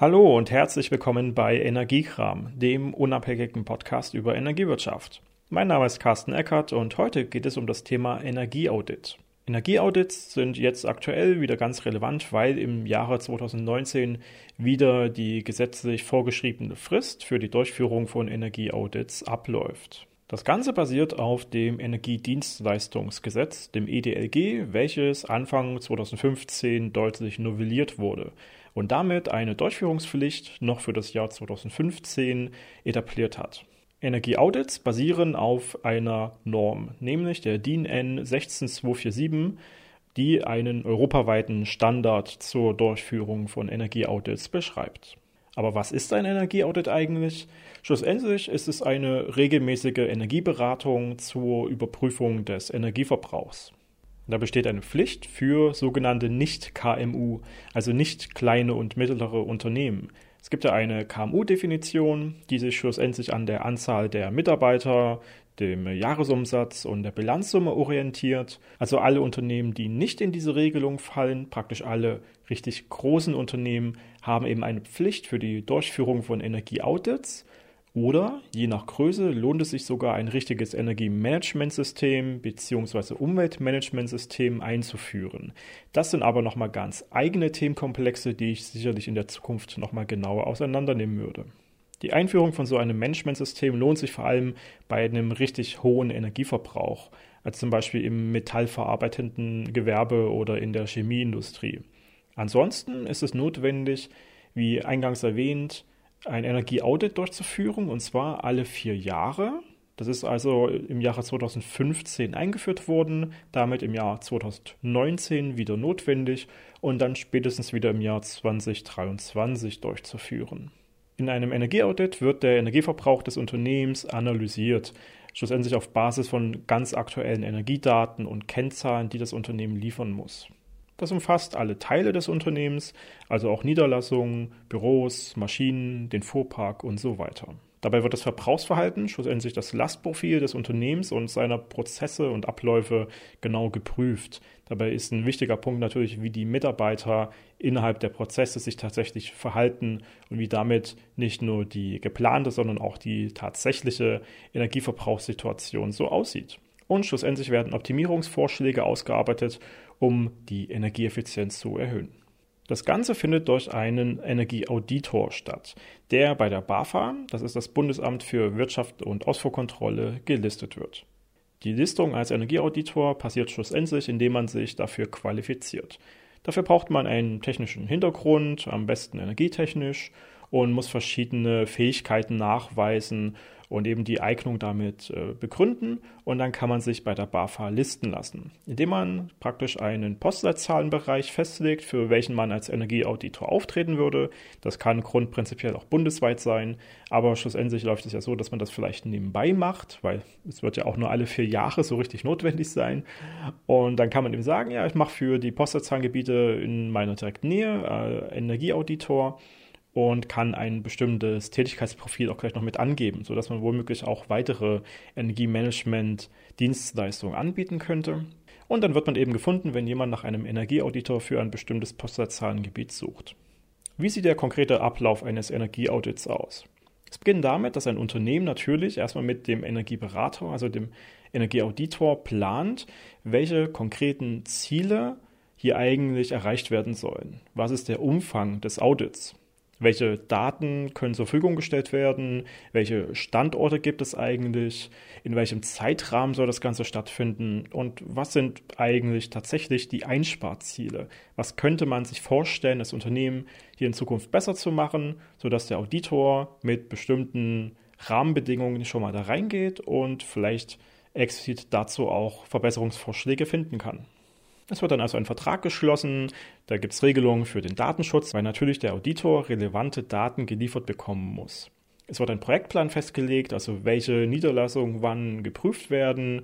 Hallo und herzlich willkommen bei Energiekram, dem unabhängigen Podcast über Energiewirtschaft. Mein Name ist Carsten Eckert und heute geht es um das Thema Energieaudit. Energieaudits sind jetzt aktuell wieder ganz relevant, weil im Jahre 2019 wieder die gesetzlich vorgeschriebene Frist für die Durchführung von Energieaudits abläuft. Das Ganze basiert auf dem Energiedienstleistungsgesetz, dem EDLG, welches Anfang 2015 deutlich novelliert wurde und damit eine Durchführungspflicht noch für das Jahr 2015 etabliert hat. Energieaudits basieren auf einer Norm, nämlich der DIN N 16247, die einen europaweiten Standard zur Durchführung von Energieaudits beschreibt. Aber was ist ein Energieaudit eigentlich? Schlussendlich ist es eine regelmäßige Energieberatung zur Überprüfung des Energieverbrauchs. Da besteht eine Pflicht für sogenannte Nicht-KMU, also nicht kleine und mittlere Unternehmen. Es gibt ja eine KMU-Definition, die sich schlussendlich an der Anzahl der Mitarbeiter, dem Jahresumsatz und der Bilanzsumme orientiert. Also alle Unternehmen, die nicht in diese Regelung fallen, praktisch alle richtig großen Unternehmen, haben eben eine Pflicht für die Durchführung von Energieaudits oder je nach Größe lohnt es sich sogar ein richtiges Energiemanagementsystem bzw. Umweltmanagementsystem einzuführen. Das sind aber nochmal ganz eigene Themenkomplexe, die ich sicherlich in der Zukunft nochmal genauer auseinandernehmen würde. Die Einführung von so einem Managementsystem lohnt sich vor allem bei einem richtig hohen Energieverbrauch, als zum Beispiel im metallverarbeitenden Gewerbe oder in der Chemieindustrie. Ansonsten ist es notwendig, wie eingangs erwähnt, ein Energieaudit durchzuführen, und zwar alle vier Jahre. Das ist also im Jahre 2015 eingeführt worden, damit im Jahr 2019 wieder notwendig und dann spätestens wieder im Jahr 2023 durchzuführen. In einem Energieaudit wird der Energieverbrauch des Unternehmens analysiert, schlussendlich auf Basis von ganz aktuellen Energiedaten und Kennzahlen, die das Unternehmen liefern muss. Das umfasst alle Teile des Unternehmens, also auch Niederlassungen, Büros, Maschinen, den Fuhrpark und so weiter. Dabei wird das Verbrauchsverhalten, schlussendlich das Lastprofil des Unternehmens und seiner Prozesse und Abläufe genau geprüft. Dabei ist ein wichtiger Punkt natürlich, wie die Mitarbeiter innerhalb der Prozesse sich tatsächlich verhalten und wie damit nicht nur die geplante, sondern auch die tatsächliche Energieverbrauchssituation so aussieht. Und schlussendlich werden Optimierungsvorschläge ausgearbeitet, um die Energieeffizienz zu erhöhen. Das Ganze findet durch einen Energieauditor statt, der bei der BAFA, das ist das Bundesamt für Wirtschaft und Ausfuhrkontrolle, gelistet wird. Die Listung als Energieauditor passiert schlussendlich, indem man sich dafür qualifiziert. Dafür braucht man einen technischen Hintergrund, am besten energietechnisch, und muss verschiedene Fähigkeiten nachweisen und eben die Eignung damit äh, begründen und dann kann man sich bei der BAFA listen lassen, indem man praktisch einen Postleitzahlenbereich festlegt, für welchen man als Energieauditor auftreten würde. Das kann grundprinzipiell auch bundesweit sein, aber schlussendlich läuft es ja so, dass man das vielleicht nebenbei macht, weil es wird ja auch nur alle vier Jahre so richtig notwendig sein. Und dann kann man eben sagen, ja, ich mache für die Postleitzahlengebiete in meiner direkten Nähe äh, Energieauditor und kann ein bestimmtes Tätigkeitsprofil auch gleich noch mit angeben, sodass man womöglich auch weitere Energiemanagement-Dienstleistungen anbieten könnte. Und dann wird man eben gefunden, wenn jemand nach einem Energieauditor für ein bestimmtes Postleitzahlengebiet sucht. Wie sieht der konkrete Ablauf eines Energieaudits aus? Es beginnt damit, dass ein Unternehmen natürlich erstmal mit dem Energieberater, also dem Energieauditor, plant, welche konkreten Ziele hier eigentlich erreicht werden sollen. Was ist der Umfang des Audits? Welche Daten können zur Verfügung gestellt werden? Welche Standorte gibt es eigentlich? In welchem Zeitrahmen soll das Ganze stattfinden? Und was sind eigentlich tatsächlich die Einsparziele? Was könnte man sich vorstellen, das Unternehmen hier in Zukunft besser zu machen, sodass der Auditor mit bestimmten Rahmenbedingungen schon mal da reingeht und vielleicht explizit dazu auch Verbesserungsvorschläge finden kann? Es wird dann also ein Vertrag geschlossen, da gibt es Regelungen für den Datenschutz, weil natürlich der Auditor relevante Daten geliefert bekommen muss. Es wird ein Projektplan festgelegt, also welche Niederlassungen wann geprüft werden.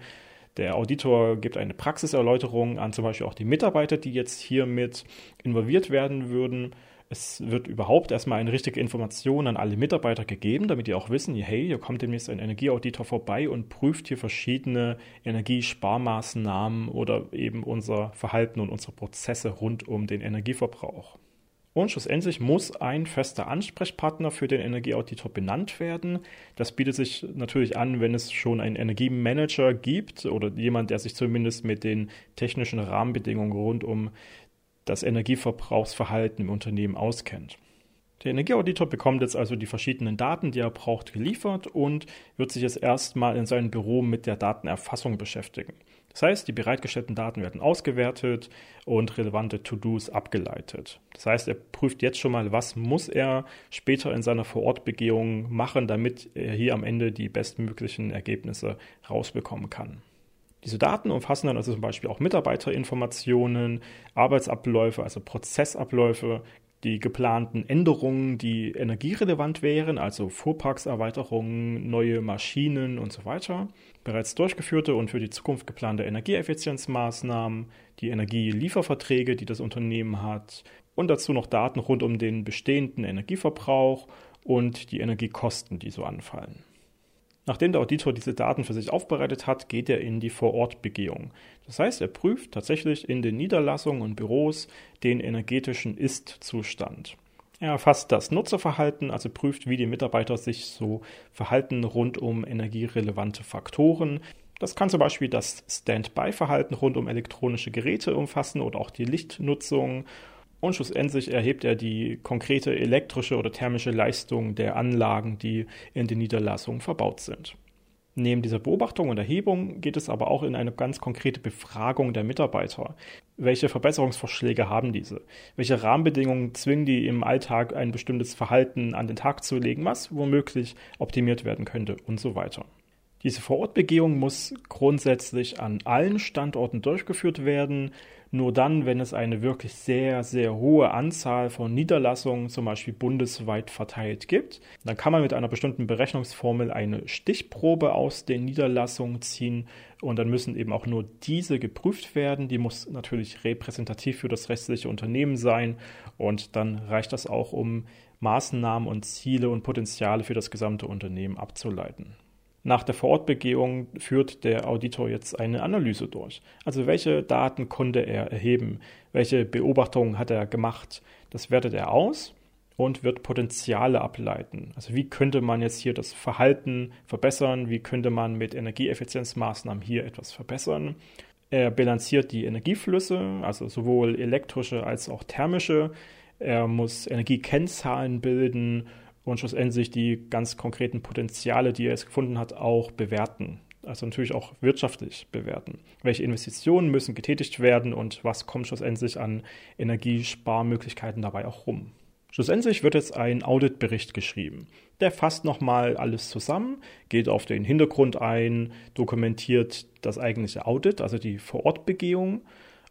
Der Auditor gibt eine Praxiserläuterung an zum Beispiel auch die Mitarbeiter, die jetzt hier mit involviert werden würden. Es wird überhaupt erstmal eine richtige Information an alle Mitarbeiter gegeben, damit die auch wissen, hey, hier kommt demnächst ein Energieauditor vorbei und prüft hier verschiedene Energiesparmaßnahmen oder eben unser Verhalten und unsere Prozesse rund um den Energieverbrauch. Und schlussendlich muss ein fester Ansprechpartner für den Energieauditor benannt werden. Das bietet sich natürlich an, wenn es schon einen Energiemanager gibt oder jemand, der sich zumindest mit den technischen Rahmenbedingungen rund um das Energieverbrauchsverhalten im Unternehmen auskennt. Der Energieauditor bekommt jetzt also die verschiedenen Daten, die er braucht, geliefert und wird sich jetzt erstmal in seinem Büro mit der Datenerfassung beschäftigen. Das heißt, die bereitgestellten Daten werden ausgewertet und relevante To-Dos abgeleitet. Das heißt, er prüft jetzt schon mal, was muss er später in seiner Vorortbegehung machen, damit er hier am Ende die bestmöglichen Ergebnisse rausbekommen kann. Diese Daten umfassen dann also zum Beispiel auch Mitarbeiterinformationen, Arbeitsabläufe, also Prozessabläufe, die geplanten Änderungen, die energierelevant wären, also Fuhrparkserweiterungen, neue Maschinen und so weiter, bereits durchgeführte und für die Zukunft geplante Energieeffizienzmaßnahmen, die Energielieferverträge, die das Unternehmen hat und dazu noch Daten rund um den bestehenden Energieverbrauch und die Energiekosten, die so anfallen. Nachdem der Auditor diese Daten für sich aufbereitet hat, geht er in die Vorortbegehung. Das heißt, er prüft tatsächlich in den Niederlassungen und Büros den energetischen Ist-Zustand. Er erfasst das Nutzerverhalten, also prüft, wie die Mitarbeiter sich so verhalten rund um energierelevante Faktoren. Das kann zum Beispiel das Standby-Verhalten rund um elektronische Geräte umfassen oder auch die Lichtnutzung und schlussendlich erhebt er die konkrete elektrische oder thermische Leistung der Anlagen, die in den Niederlassungen verbaut sind. Neben dieser Beobachtung und Erhebung geht es aber auch in eine ganz konkrete Befragung der Mitarbeiter. Welche Verbesserungsvorschläge haben diese? Welche Rahmenbedingungen zwingen die im Alltag ein bestimmtes Verhalten an den Tag zu legen, was womöglich optimiert werden könnte und so weiter. Diese Vorortbegehung muss grundsätzlich an allen Standorten durchgeführt werden nur dann, wenn es eine wirklich sehr, sehr hohe Anzahl von Niederlassungen, zum Beispiel bundesweit verteilt gibt, dann kann man mit einer bestimmten Berechnungsformel eine Stichprobe aus den Niederlassungen ziehen und dann müssen eben auch nur diese geprüft werden. Die muss natürlich repräsentativ für das restliche Unternehmen sein und dann reicht das auch, um Maßnahmen und Ziele und Potenziale für das gesamte Unternehmen abzuleiten. Nach der Vorortbegehung führt der Auditor jetzt eine Analyse durch. Also welche Daten konnte er erheben? Welche Beobachtungen hat er gemacht? Das wertet er aus und wird Potenziale ableiten. Also wie könnte man jetzt hier das Verhalten verbessern? Wie könnte man mit Energieeffizienzmaßnahmen hier etwas verbessern? Er bilanziert die Energieflüsse, also sowohl elektrische als auch thermische. Er muss Energiekennzahlen bilden und schlussendlich die ganz konkreten Potenziale, die er jetzt gefunden hat, auch bewerten. Also natürlich auch wirtschaftlich bewerten. Welche Investitionen müssen getätigt werden und was kommt schlussendlich an Energiesparmöglichkeiten dabei auch rum. Schlussendlich wird jetzt ein Auditbericht geschrieben. Der fasst nochmal alles zusammen, geht auf den Hintergrund ein, dokumentiert das eigentliche Audit, also die Vorortbegehung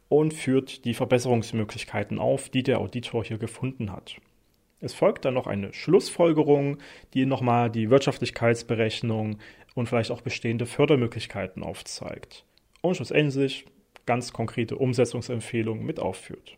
und führt die Verbesserungsmöglichkeiten auf, die der Auditor hier gefunden hat. Es folgt dann noch eine Schlussfolgerung, die nochmal die Wirtschaftlichkeitsberechnung und vielleicht auch bestehende Fördermöglichkeiten aufzeigt. Und schlussendlich ganz konkrete Umsetzungsempfehlungen mit aufführt.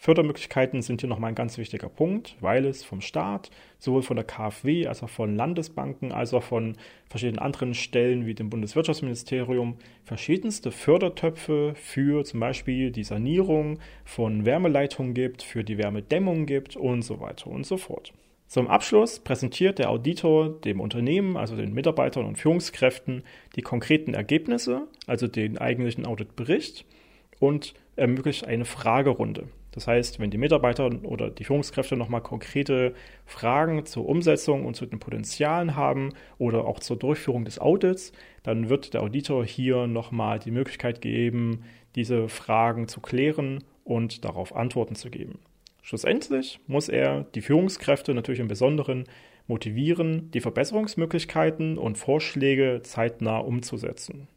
Fördermöglichkeiten sind hier nochmal ein ganz wichtiger Punkt, weil es vom Staat, sowohl von der KfW als auch von Landesbanken, als auch von verschiedenen anderen Stellen wie dem Bundeswirtschaftsministerium verschiedenste Fördertöpfe für zum Beispiel die Sanierung von Wärmeleitungen gibt, für die Wärmedämmung gibt und so weiter und so fort. Zum Abschluss präsentiert der Auditor dem Unternehmen, also den Mitarbeitern und Führungskräften, die konkreten Ergebnisse, also den eigentlichen Auditbericht und ermöglicht eine Fragerunde. Das heißt, wenn die Mitarbeiter oder die Führungskräfte nochmal konkrete Fragen zur Umsetzung und zu den Potenzialen haben oder auch zur Durchführung des Audits, dann wird der Auditor hier nochmal die Möglichkeit geben, diese Fragen zu klären und darauf Antworten zu geben. Schlussendlich muss er die Führungskräfte natürlich im Besonderen motivieren, die Verbesserungsmöglichkeiten und Vorschläge zeitnah umzusetzen.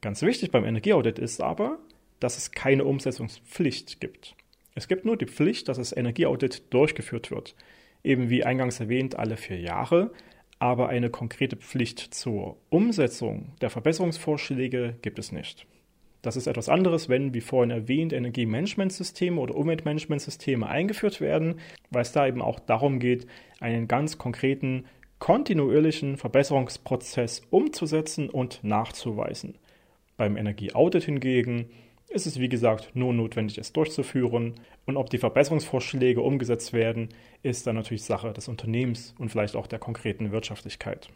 Ganz wichtig beim Energieaudit ist aber, dass es keine Umsetzungspflicht gibt. Es gibt nur die Pflicht, dass das Energieaudit durchgeführt wird. Eben wie eingangs erwähnt, alle vier Jahre. Aber eine konkrete Pflicht zur Umsetzung der Verbesserungsvorschläge gibt es nicht. Das ist etwas anderes, wenn, wie vorhin erwähnt, Energiemanagementsysteme oder Umweltmanagementsysteme eingeführt werden, weil es da eben auch darum geht, einen ganz konkreten, kontinuierlichen Verbesserungsprozess umzusetzen und nachzuweisen. Beim Energieaudit hingegen ist es wie gesagt nur notwendig, es durchzuführen. Und ob die Verbesserungsvorschläge umgesetzt werden, ist dann natürlich Sache des Unternehmens und vielleicht auch der konkreten Wirtschaftlichkeit.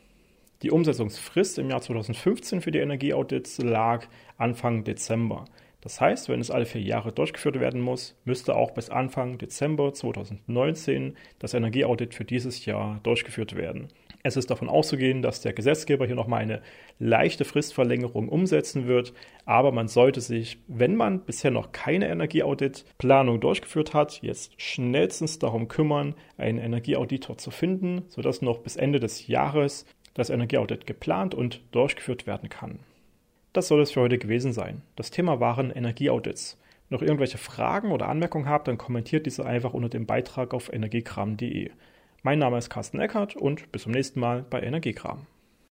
Die Umsetzungsfrist im Jahr 2015 für die Energieaudits lag Anfang Dezember. Das heißt, wenn es alle vier Jahre durchgeführt werden muss, müsste auch bis Anfang Dezember 2019 das Energieaudit für dieses Jahr durchgeführt werden. Es ist davon auszugehen, dass der Gesetzgeber hier nochmal eine leichte Fristverlängerung umsetzen wird, aber man sollte sich, wenn man bisher noch keine Energieauditplanung durchgeführt hat, jetzt schnellstens darum kümmern, einen Energieauditor zu finden, sodass noch bis Ende des Jahres das Energieaudit geplant und durchgeführt werden kann. Das soll es für heute gewesen sein. Das Thema waren Energieaudits. Noch irgendwelche Fragen oder Anmerkungen habt, dann kommentiert diese einfach unter dem Beitrag auf energiekram.de. Mein Name ist Carsten Eckert und bis zum nächsten Mal bei Energiekram.